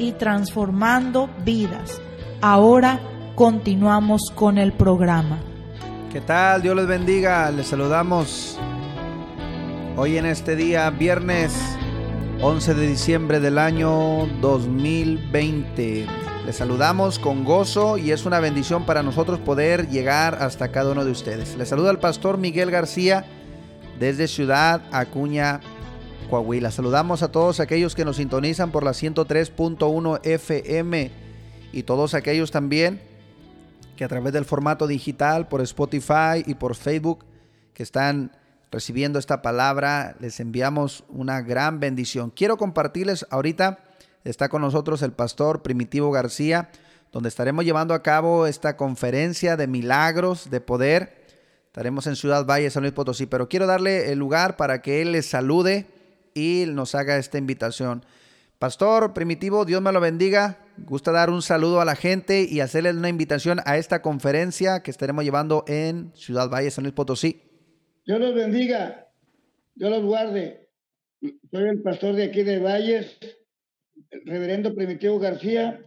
y transformando vidas. Ahora continuamos con el programa. ¿Qué tal? Dios les bendiga. Les saludamos hoy en este día, viernes 11 de diciembre del año 2020. Les saludamos con gozo y es una bendición para nosotros poder llegar hasta cada uno de ustedes. Les saluda el pastor Miguel García desde Ciudad Acuña, Coahuila. Saludamos a todos aquellos que nos sintonizan por la 103.1 FM y todos aquellos también que a través del formato digital, por Spotify y por Facebook, que están recibiendo esta palabra, les enviamos una gran bendición. Quiero compartirles ahorita, está con nosotros el pastor Primitivo García, donde estaremos llevando a cabo esta conferencia de milagros de poder. Estaremos en Ciudad Valle, San Luis Potosí, pero quiero darle el lugar para que él les salude y nos haga esta invitación. Pastor Primitivo, Dios me lo bendiga. Gusta dar un saludo a la gente y hacerles una invitación a esta conferencia que estaremos llevando en Ciudad Valle, San Luis Potosí. Dios los bendiga, Dios los guarde. Soy el pastor de aquí de Valles, el reverendo Primitivo García.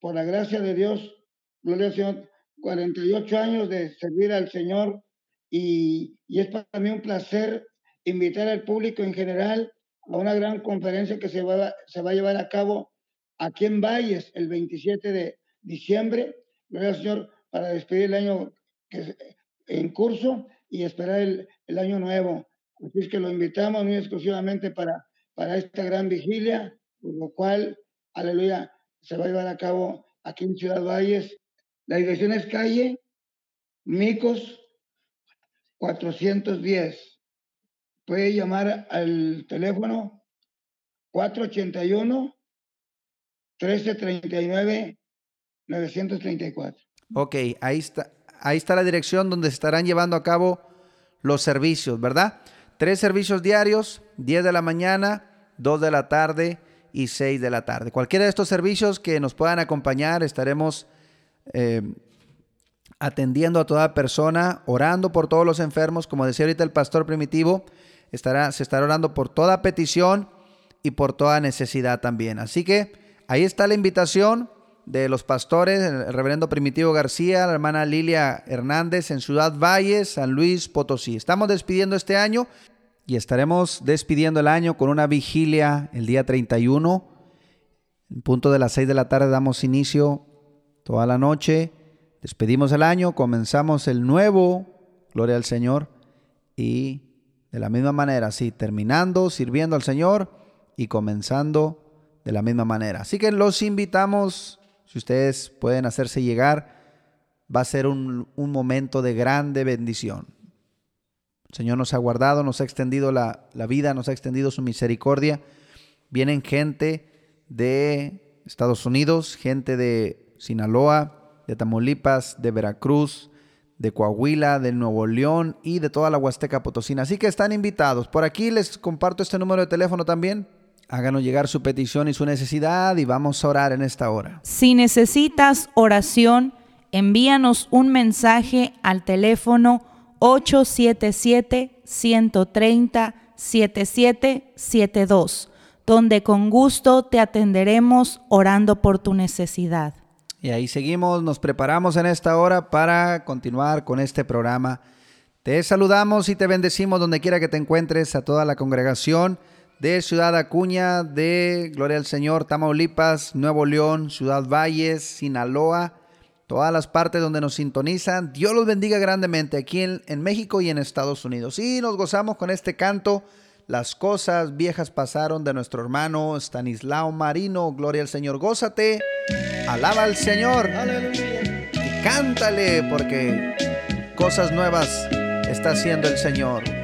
Por la gracia de Dios, gloria al Señor, 48 años de servir al Señor y, y es para mí un placer invitar al público en general a una gran conferencia que se va, se va a llevar a cabo aquí en Valles el 27 de diciembre. Al Señor para despedir el año que en curso y esperar el, el, año nuevo. Así es que lo invitamos muy exclusivamente para, para esta gran vigilia, por lo cual, aleluya, se va a llevar a cabo aquí en Ciudad Valles. La dirección es calle Micos 410 puede llamar al teléfono 481 1339 934. Ok, ahí está, ahí está la dirección donde se estarán llevando a cabo los servicios, ¿verdad? Tres servicios diarios, 10 de la mañana, 2 de la tarde y 6 de la tarde. Cualquiera de estos servicios que nos puedan acompañar, estaremos eh, atendiendo a toda persona, orando por todos los enfermos, como decía ahorita el pastor primitivo, estará, se estará orando por toda petición y por toda necesidad también. Así que ahí está la invitación de los pastores, el reverendo Primitivo García, la hermana Lilia Hernández en Ciudad Valle, San Luis Potosí. Estamos despidiendo este año y estaremos despidiendo el año con una vigilia el día 31. En punto de las 6 de la tarde damos inicio toda la noche. Despedimos el año, comenzamos el nuevo, gloria al Señor, y de la misma manera, sí, terminando, sirviendo al Señor y comenzando de la misma manera. Así que los invitamos, si ustedes pueden hacerse llegar, va a ser un, un momento de grande bendición. El Señor nos ha guardado, nos ha extendido la, la vida, nos ha extendido su misericordia. Vienen gente de Estados Unidos, gente de Sinaloa, de Tamaulipas, de Veracruz, de Coahuila, del Nuevo León y de toda la Huasteca Potosina. Así que están invitados. Por aquí les comparto este número de teléfono también. Háganos llegar su petición y su necesidad y vamos a orar en esta hora. Si necesitas oración, envíanos un mensaje al teléfono 877-130-7772, donde con gusto te atenderemos orando por tu necesidad. Y ahí seguimos, nos preparamos en esta hora para continuar con este programa. Te saludamos y te bendecimos donde quiera que te encuentres a toda la congregación de Ciudad Acuña, de Gloria al Señor, Tamaulipas, Nuevo León, Ciudad Valles, Sinaloa, todas las partes donde nos sintonizan. Dios los bendiga grandemente aquí en, México y en Estados Unidos. Y nos gozamos con este canto. Las cosas viejas pasaron de nuestro hermano Stanislao Marino. Gloria al Señor. Gózate. Alaba al Señor. Y cántale porque cosas nuevas está haciendo el Señor.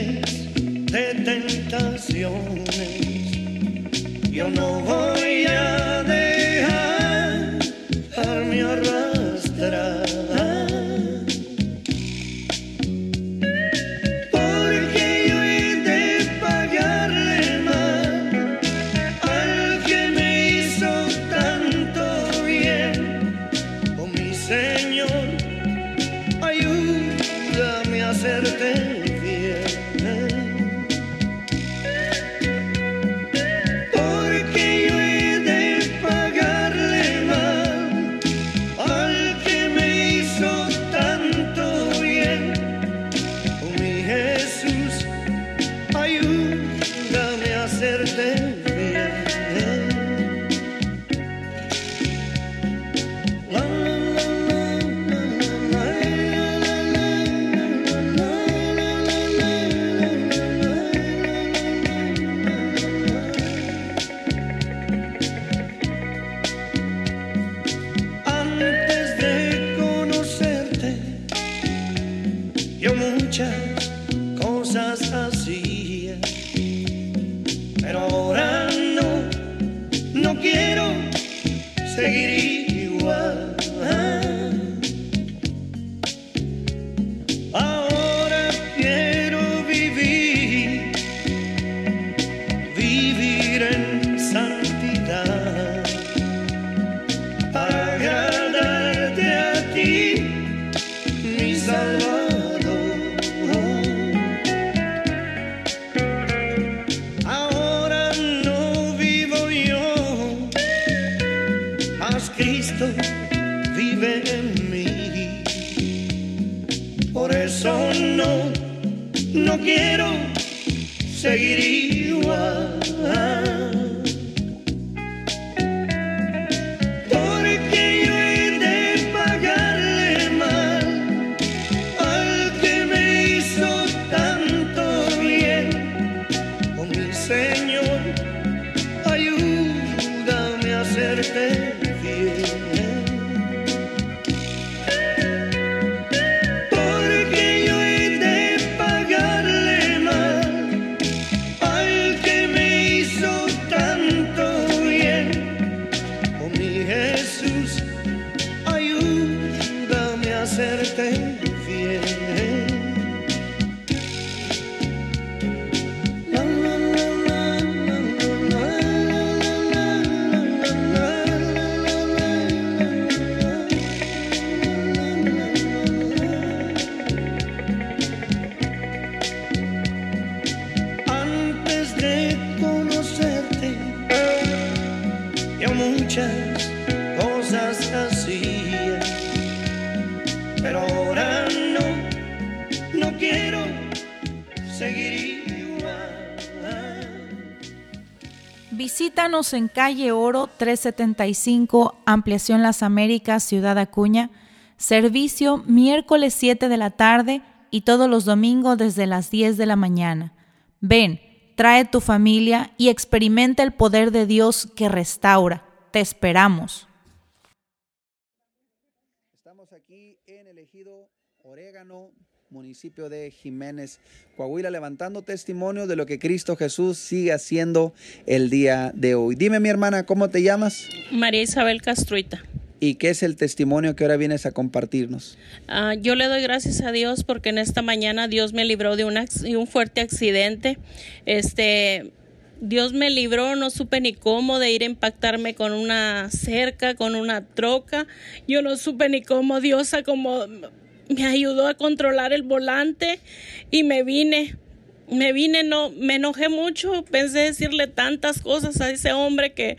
de tentaciones. Yo no voy a quiero seguir igual. En calle Oro 375, Ampliación Las Américas, Ciudad Acuña. Servicio miércoles 7 de la tarde y todos los domingos desde las 10 de la mañana. Ven, trae tu familia y experimenta el poder de Dios que restaura. Te esperamos. Estamos aquí en el ejido Orégano municipio de Jiménez, Coahuila, levantando testimonio de lo que Cristo Jesús sigue haciendo el día de hoy. Dime, mi hermana, ¿cómo te llamas? María Isabel Castruita. ¿Y qué es el testimonio que ahora vienes a compartirnos? Uh, yo le doy gracias a Dios porque en esta mañana Dios me libró de un, un fuerte accidente. Este, Dios me libró, no supe ni cómo de ir a impactarme con una cerca, con una troca. Yo no supe ni cómo Dios como me ayudó a controlar el volante y me vine. Me vine, no, me enojé mucho, pensé decirle tantas cosas a ese hombre que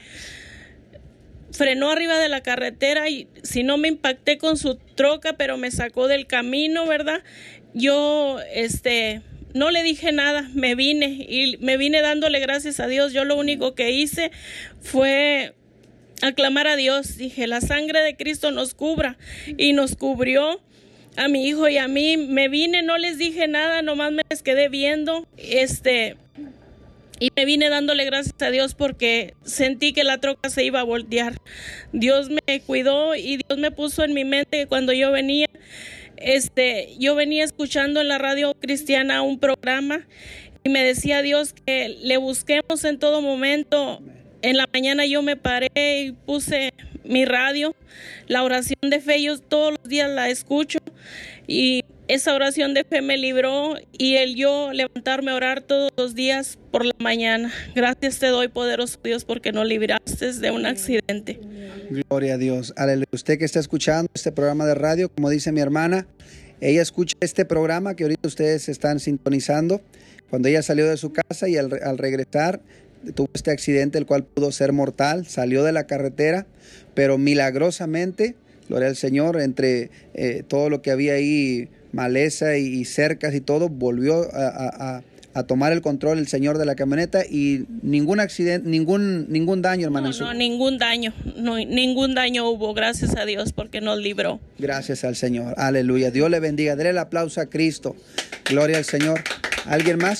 frenó arriba de la carretera y si no me impacté con su troca, pero me sacó del camino, ¿verdad? Yo, este, no le dije nada, me vine y me vine dándole gracias a Dios. Yo lo único que hice fue aclamar a Dios. Dije, la sangre de Cristo nos cubra y nos cubrió a mi hijo y a mí. Me vine, no les dije nada, nomás me les quedé viendo. Este, y me vine dándole gracias a Dios porque sentí que la troca se iba a voltear. Dios me cuidó y Dios me puso en mi mente que cuando yo venía, este, yo venía escuchando en la radio cristiana un programa y me decía Dios que le busquemos en todo momento. En la mañana yo me paré y puse mi radio, la oración de fe, yo todos los días la escucho y esa oración de fe me libró y el yo levantarme a orar todos los días por la mañana. Gracias te doy, poderoso Dios, porque no libraste de un accidente. Gloria a Dios. Aleluya. Usted que está escuchando este programa de radio, como dice mi hermana, ella escucha este programa que ahorita ustedes están sintonizando. Cuando ella salió de su casa y al, al regresar tuvo este accidente, el cual pudo ser mortal, salió de la carretera, pero milagrosamente, gloria al Señor, entre eh, todo lo que había ahí maleza y, cercas y todo, volvió a, a, a, tomar el control el señor de la camioneta y ningún accidente, ningún, ningún daño, hermano. No, no, ningún daño, no, ningún daño hubo, gracias a Dios, porque nos libró. Gracias al Señor, aleluya. Dios le bendiga, dele el aplauso a Cristo, gloria al Señor. ¿Alguien más?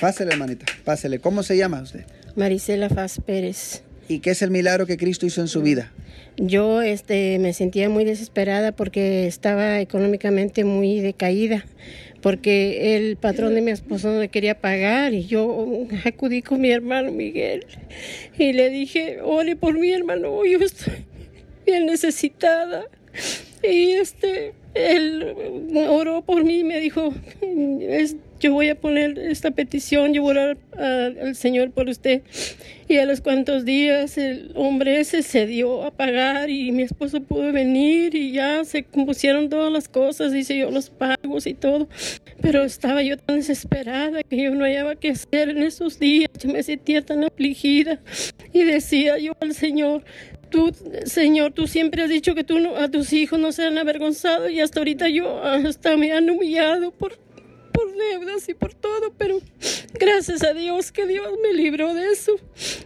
Pásele, hermanita, pásele. ¿Cómo se llama usted? Marisela Faz Pérez. ¿Y qué es el milagro que Cristo hizo en su vida? Yo este, me sentía muy desesperada porque estaba económicamente muy decaída, porque el patrón de mi esposo no le quería pagar y yo acudí con mi hermano Miguel y le dije, ore por mi hermano, yo estoy bien necesitada. Y este, él oró por mí y me dijo, yo voy a poner esta petición, yo voy a orar al Señor por usted. Y a los cuantos días el hombre ese se dio a pagar y mi esposo pudo venir y ya se compusieron todas las cosas, hice yo los pagos y todo. Pero estaba yo tan desesperada que yo no hallaba qué hacer en esos días, yo me sentía tan afligida y decía yo al Señor, tú, Señor, tú siempre has dicho que tú no, a tus hijos no sean avergonzados y hasta ahorita yo hasta me han humillado por, por deudas y por todo, pero gracias a Dios que Dios me libró de eso.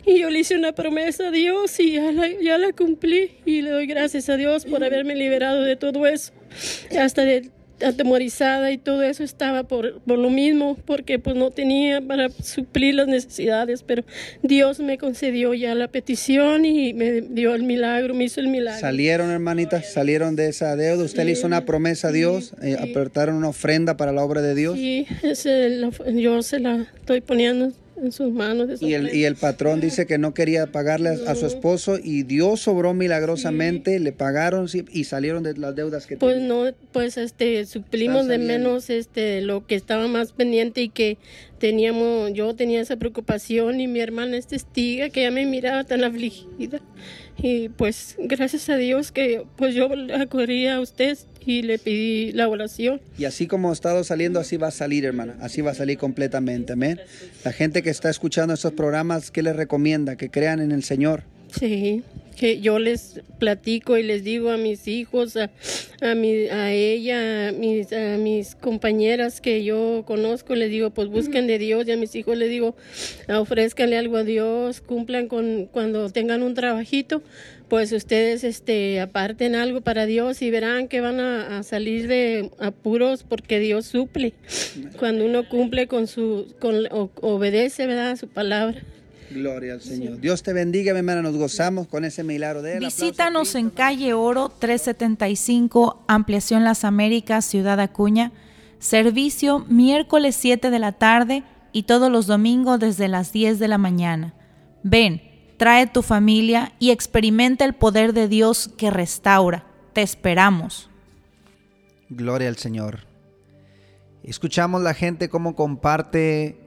Y yo le hice una promesa a Dios y ya la, ya la cumplí y le doy gracias a Dios por haberme liberado de todo eso. Hasta de atemorizada y todo eso estaba por, por, lo mismo, porque pues no tenía para suplir las necesidades, pero Dios me concedió ya la petición y me dio el milagro, me hizo el milagro. Salieron, hermanitas, salieron de esa deuda, usted sí, le hizo una promesa a Dios, sí, eh, apertaron una ofrenda para la obra de Dios. Sí, ese, yo se la estoy poniendo en sus manos. Y el, y el patrón dice que no quería pagarle a, a su esposo y Dios sobró milagrosamente, sí. le pagaron y salieron de las deudas que Pues tenía. no, pues este, suplimos de menos este, lo que estaba más pendiente y que teníamos, yo tenía esa preocupación y mi hermana es testiga que ya me miraba tan afligida y pues gracias a Dios que pues yo acudí a usted y le pedí la oración. Y así como ha estado saliendo, así va a salir, hermana, así va a salir completamente, amén. La gente que está escuchando estos programas, ¿qué les recomienda? Que crean en el Señor. Sí, que yo les platico y les digo a mis hijos, a, a, mi, a ella, a mis, a mis compañeras que yo conozco, les digo, pues busquen de Dios y a mis hijos les digo, ofrezcanle algo a Dios, cumplan con cuando tengan un trabajito, pues ustedes este, aparten algo para Dios y verán que van a, a salir de apuros porque Dios suple. Cuando uno cumple con su, con, obedece, ¿verdad? Su palabra. Gloria al Señor. Dios te bendiga, mi hermana. Nos gozamos con ese milagro de él. Visítanos en calle Oro 375, Ampliación Las Américas, Ciudad Acuña. Servicio miércoles 7 de la tarde y todos los domingos desde las 10 de la mañana. Ven, trae tu familia y experimenta el poder de Dios que restaura. Te esperamos. Gloria al Señor. Escuchamos la gente cómo comparte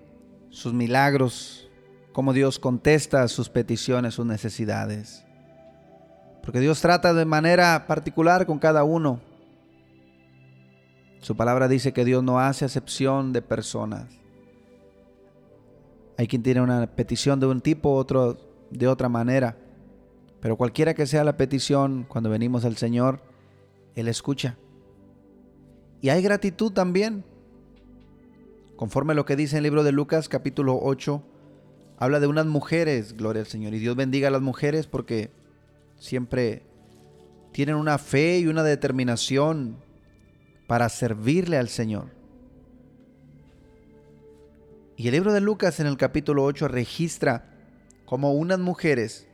sus milagros, cómo Dios contesta sus peticiones, sus necesidades. Porque Dios trata de manera particular con cada uno. Su palabra dice que Dios no hace acepción de personas. Hay quien tiene una petición de un tipo, otro de otra manera. Pero cualquiera que sea la petición, cuando venimos al Señor, Él escucha. Y hay gratitud también. Conforme a lo que dice el libro de Lucas capítulo 8, habla de unas mujeres, gloria al Señor. Y Dios bendiga a las mujeres porque siempre tienen una fe y una determinación para servirle al Señor. Y el libro de Lucas en el capítulo 8 registra cómo unas mujeres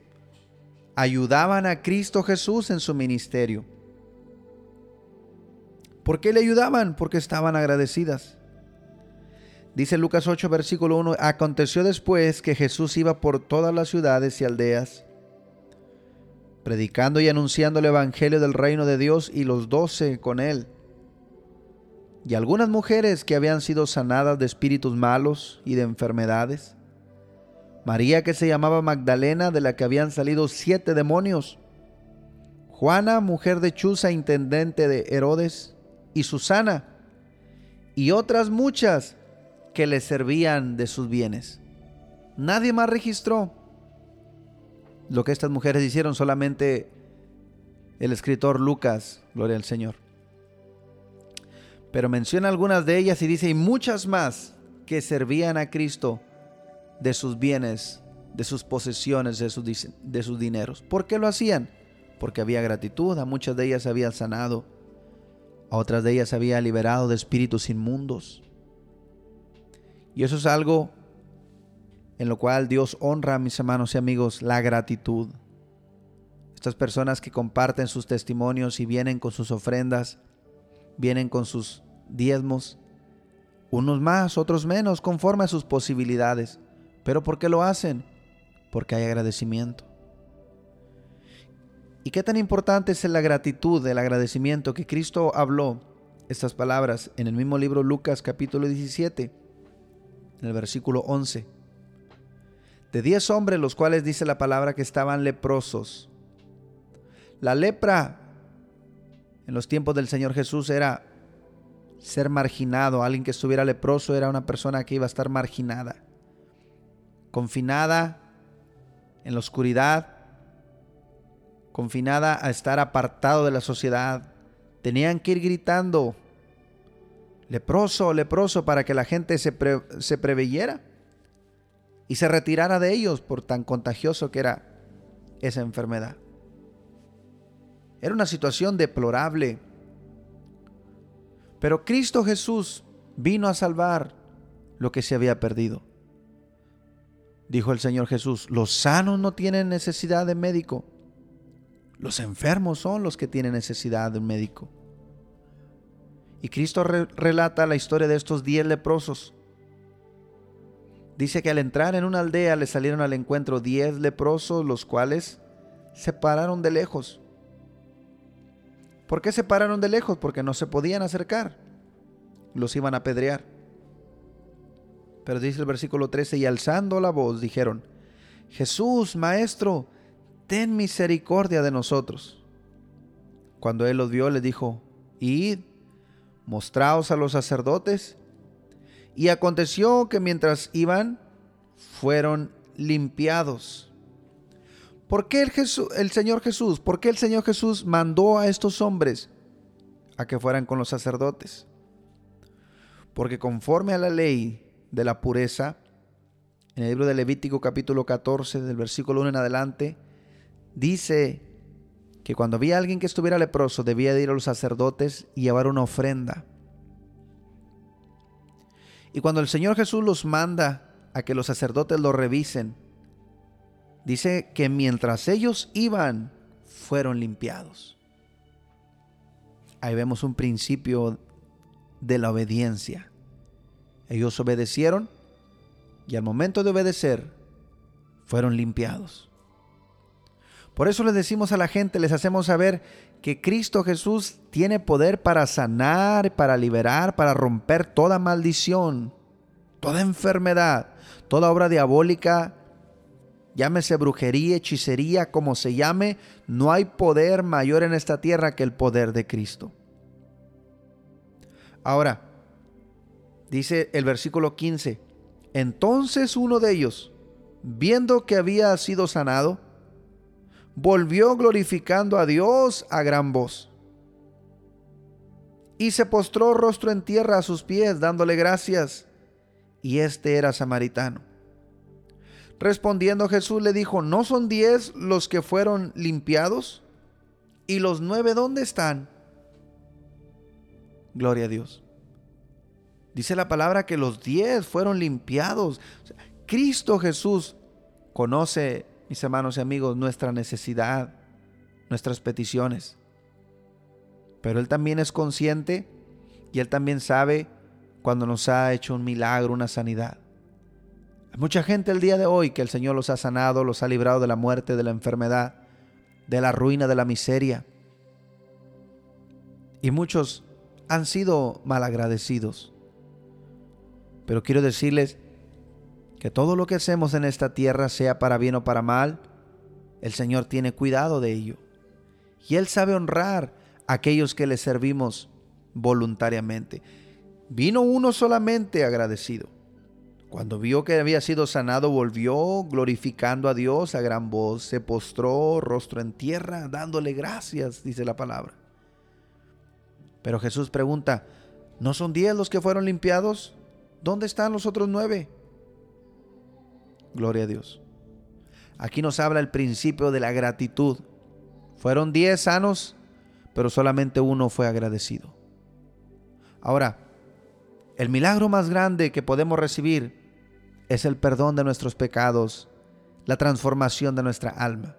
ayudaban a Cristo Jesús en su ministerio. ¿Por qué le ayudaban? Porque estaban agradecidas. Dice Lucas 8, versículo 1, aconteció después que Jesús iba por todas las ciudades y aldeas, predicando y anunciando el Evangelio del reino de Dios y los doce con él. Y algunas mujeres que habían sido sanadas de espíritus malos y de enfermedades. María que se llamaba Magdalena, de la que habían salido siete demonios. Juana, mujer de Chuza, intendente de Herodes, y Susana, y otras muchas que le servían de sus bienes. Nadie más registró lo que estas mujeres hicieron, solamente el escritor Lucas, gloria al Señor. Pero menciona algunas de ellas y dice, y muchas más que servían a Cristo de sus bienes, de sus posesiones, de sus, de sus dineros. ¿Por qué lo hacían? Porque había gratitud, a muchas de ellas había sanado, a otras de ellas había liberado de espíritus inmundos. Y eso es algo en lo cual Dios honra, mis hermanos y amigos, la gratitud. Estas personas que comparten sus testimonios y vienen con sus ofrendas, vienen con sus diezmos, unos más, otros menos, conforme a sus posibilidades. ¿Pero por qué lo hacen? Porque hay agradecimiento. ¿Y qué tan importante es la gratitud, el agradecimiento que Cristo habló estas palabras en el mismo libro Lucas capítulo 17? En el versículo 11. De diez hombres, los cuales dice la palabra que estaban leprosos. La lepra en los tiempos del Señor Jesús era ser marginado. Alguien que estuviera leproso era una persona que iba a estar marginada, confinada en la oscuridad, confinada a estar apartado de la sociedad. Tenían que ir gritando leproso, leproso, para que la gente se, se preveyera y se retirara de ellos por tan contagioso que era esa enfermedad. Era una situación deplorable. Pero Cristo Jesús vino a salvar lo que se había perdido. Dijo el Señor Jesús, los sanos no tienen necesidad de médico, los enfermos son los que tienen necesidad de un médico. Y Cristo relata la historia de estos diez leprosos. Dice que al entrar en una aldea le salieron al encuentro diez leprosos, los cuales se pararon de lejos. ¿Por qué se pararon de lejos? Porque no se podían acercar. Los iban a apedrear. Pero dice el versículo 13, y alzando la voz dijeron, Jesús, Maestro, ten misericordia de nosotros. Cuando él los vio, le dijo, id mostraos a los sacerdotes. Y aconteció que mientras iban, fueron limpiados. ¿Por qué el, el Señor Jesús? ¿Por qué el Señor Jesús mandó a estos hombres a que fueran con los sacerdotes? Porque conforme a la ley de la pureza, en el libro de Levítico capítulo 14, del versículo 1 en adelante, dice que cuando había alguien que estuviera leproso debía de ir a los sacerdotes y llevar una ofrenda. Y cuando el Señor Jesús los manda a que los sacerdotes lo revisen dice que mientras ellos iban, fueron limpiados. Ahí vemos un principio de la obediencia. Ellos obedecieron y al momento de obedecer fueron limpiados. Por eso les decimos a la gente, les hacemos saber que Cristo Jesús tiene poder para sanar, para liberar, para romper toda maldición, toda enfermedad, toda obra diabólica, llámese brujería, hechicería, como se llame, no hay poder mayor en esta tierra que el poder de Cristo. Ahora, dice el versículo 15, entonces uno de ellos, viendo que había sido sanado, volvió glorificando a Dios a gran voz. Y se postró rostro en tierra a sus pies, dándole gracias. Y este era samaritano. Respondiendo Jesús le dijo, ¿no son diez los que fueron limpiados? ¿Y los nueve dónde están? Gloria a Dios. Dice la palabra que los diez fueron limpiados. Cristo Jesús conoce, mis hermanos y amigos, nuestra necesidad, nuestras peticiones. Pero Él también es consciente y Él también sabe cuando nos ha hecho un milagro, una sanidad. Hay mucha gente el día de hoy que el Señor los ha sanado, los ha librado de la muerte, de la enfermedad, de la ruina, de la miseria. Y muchos han sido malagradecidos. Pero quiero decirles que todo lo que hacemos en esta tierra, sea para bien o para mal, el Señor tiene cuidado de ello. Y Él sabe honrar a aquellos que le servimos voluntariamente. Vino uno solamente agradecido. Cuando vio que había sido sanado, volvió glorificando a Dios a gran voz, se postró rostro en tierra, dándole gracias, dice la palabra. Pero Jesús pregunta, ¿no son diez los que fueron limpiados? ¿Dónde están los otros nueve? Gloria a Dios. Aquí nos habla el principio de la gratitud. Fueron diez sanos, pero solamente uno fue agradecido. Ahora, el milagro más grande que podemos recibir es el perdón de nuestros pecados, la transformación de nuestra alma.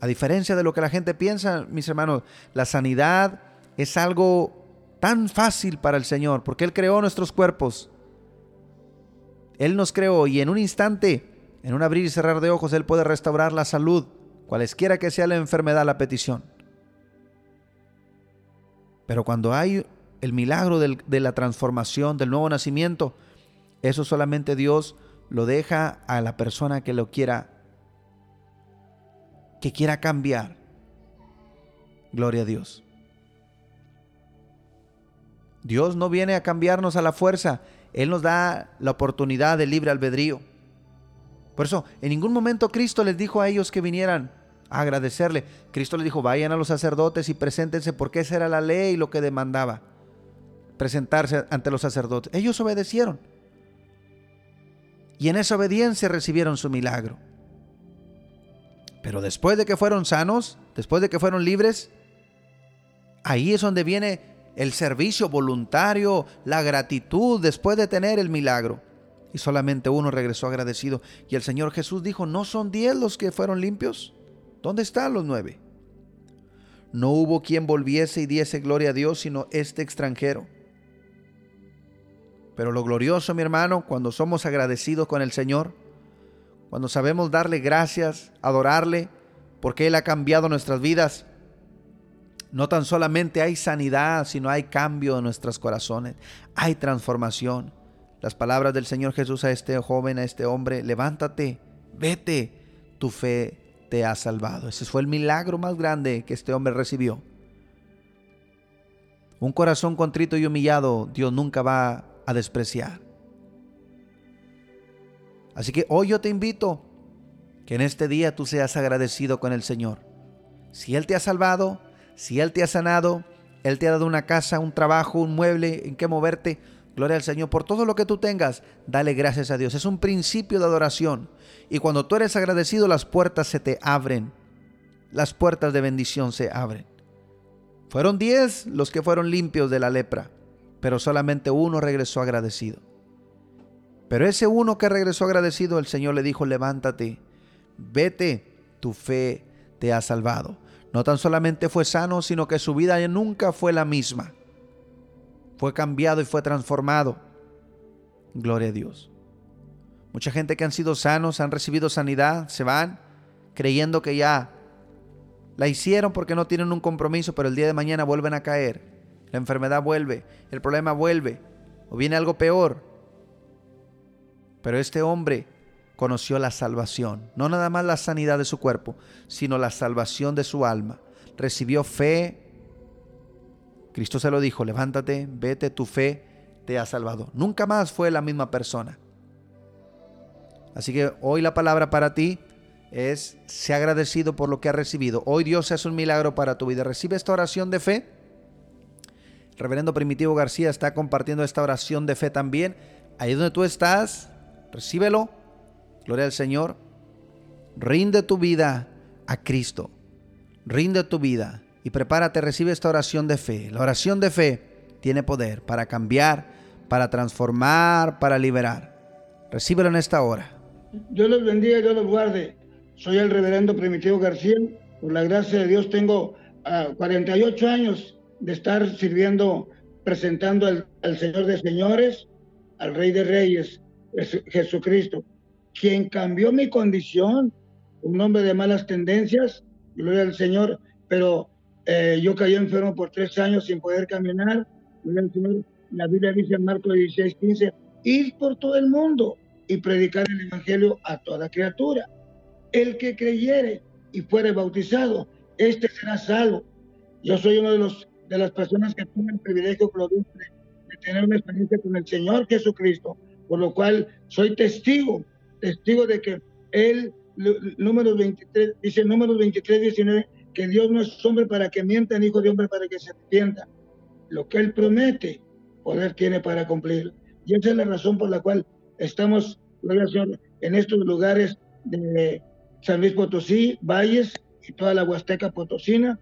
A diferencia de lo que la gente piensa, mis hermanos, la sanidad es algo tan fácil para el Señor, porque Él creó nuestros cuerpos. Él nos creó y en un instante, en un abrir y cerrar de ojos, Él puede restaurar la salud, cualesquiera que sea la enfermedad, la petición. Pero cuando hay el milagro de la transformación, del nuevo nacimiento, eso solamente Dios lo deja a la persona que lo quiera, que quiera cambiar. Gloria a Dios. Dios no viene a cambiarnos a la fuerza, Él nos da la oportunidad de libre albedrío. Por eso, en ningún momento Cristo les dijo a ellos que vinieran a agradecerle. Cristo les dijo, vayan a los sacerdotes y preséntense porque esa era la ley lo que demandaba presentarse ante los sacerdotes. Ellos obedecieron. Y en esa obediencia recibieron su milagro. Pero después de que fueron sanos, después de que fueron libres, ahí es donde viene el servicio voluntario, la gratitud después de tener el milagro. Y solamente uno regresó agradecido. Y el Señor Jesús dijo, ¿no son diez los que fueron limpios? ¿Dónde están los nueve? No hubo quien volviese y diese gloria a Dios, sino este extranjero. Pero lo glorioso, mi hermano, cuando somos agradecidos con el Señor, cuando sabemos darle gracias, adorarle, porque Él ha cambiado nuestras vidas, no tan solamente hay sanidad, sino hay cambio en nuestros corazones, hay transformación. Las palabras del Señor Jesús a este joven, a este hombre, levántate, vete, tu fe te ha salvado. Ese fue el milagro más grande que este hombre recibió. Un corazón contrito y humillado Dios nunca va a despreciar. Así que hoy yo te invito que en este día tú seas agradecido con el Señor. Si Él te ha salvado, si Él te ha sanado, Él te ha dado una casa, un trabajo, un mueble en que moverte, gloria al Señor por todo lo que tú tengas, dale gracias a Dios. Es un principio de adoración. Y cuando tú eres agradecido, las puertas se te abren. Las puertas de bendición se abren. Fueron diez los que fueron limpios de la lepra pero solamente uno regresó agradecido. Pero ese uno que regresó agradecido, el Señor le dijo, levántate, vete, tu fe te ha salvado. No tan solamente fue sano, sino que su vida nunca fue la misma. Fue cambiado y fue transformado. Gloria a Dios. Mucha gente que han sido sanos, han recibido sanidad, se van creyendo que ya la hicieron porque no tienen un compromiso, pero el día de mañana vuelven a caer. La enfermedad vuelve, el problema vuelve, o viene algo peor. Pero este hombre conoció la salvación, no nada más la sanidad de su cuerpo, sino la salvación de su alma. Recibió fe. Cristo se lo dijo, levántate, vete, tu fe te ha salvado. Nunca más fue la misma persona. Así que hoy la palabra para ti es, sé agradecido por lo que has recibido. Hoy Dios hace un milagro para tu vida. Recibe esta oración de fe. Reverendo Primitivo García está compartiendo esta oración de fe también. Ahí donde tú estás, recíbelo. Gloria al Señor. Rinde tu vida a Cristo. Rinde tu vida y prepárate, recibe esta oración de fe. La oración de fe tiene poder para cambiar, para transformar, para liberar. Recíbelo en esta hora. Dios los bendiga, Dios los guarde. Soy el reverendo Primitivo García. Por la gracia de Dios tengo 48 ah, años de estar sirviendo, presentando al, Señor de señores, al Rey de Reyes, Jesucristo, quien cambió mi condición, un hombre de malas tendencias, gloria al Señor, pero eh, yo caí enfermo por tres años sin poder caminar, gloria al Señor. La Biblia dice en Marcos 16, 15, ir por todo el mundo y predicar el Evangelio a toda criatura. El que creyere y fuere bautizado, este será salvo. Yo soy uno de los de las personas que tienen el privilegio de, de tener una experiencia con el Señor Jesucristo, por lo cual soy testigo, testigo de que Él, número 23, dice número 23, 19, que Dios no es hombre para que mienta, ni hijo de hombre para que se arrepienta. Lo que Él promete, poder tiene para cumplir. Y esa es la razón por la cual estamos, en estos lugares de San Luis Potosí, Valles y toda la Huasteca Potosina,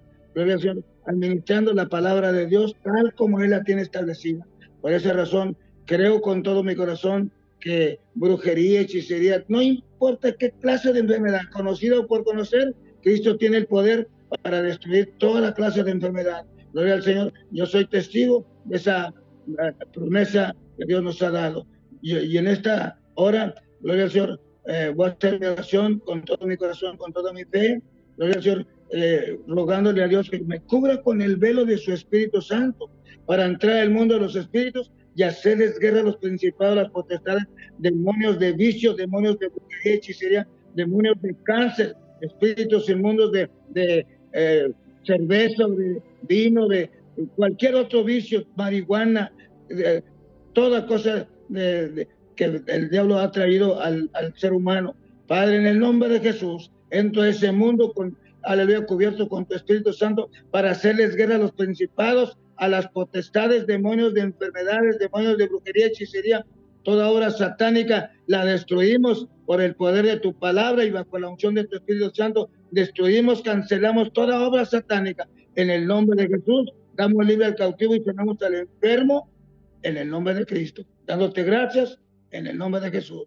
administrando la palabra de Dios tal como Él la tiene establecida. Por esa razón, creo con todo mi corazón que brujería, hechicería, no importa qué clase de enfermedad, conocida o por conocer, Cristo tiene el poder para destruir toda la clase de enfermedad. Gloria al Señor. Yo soy testigo de esa eh, promesa que Dios nos ha dado. Y, en esta hora, gloria al Señor, eh, voy a hacer mi oración con todo mi corazón, con toda mi fe. Gloria al Señor, eh, rogándole a Dios que me cubra con el velo de su Espíritu Santo para entrar al mundo de los espíritus y hacerles guerra a los principados, las potestades, demonios de vicios, demonios de hechicería, demonios de cáncer, espíritus inmundos de, de eh, cerveza, de vino, de cualquier otro vicio, marihuana, toda cosa que el diablo ha traído al, ser humano. Padre, en el nombre de Jesús, entro a ese mundo con, aleluya, cubierto con tu Espíritu Santo para hacerles guerra a los principados, a las potestades, demonios de enfermedades, demonios de brujería, hechicería, toda obra satánica la destruimos por el poder de tu palabra y bajo la unción de tu Espíritu Santo, destruimos, cancelamos toda obra satánica. En el nombre de Jesús, damos libre al cautivo y tenemos al enfermo en el nombre de Cristo dándote gracias en el nombre de Jesús.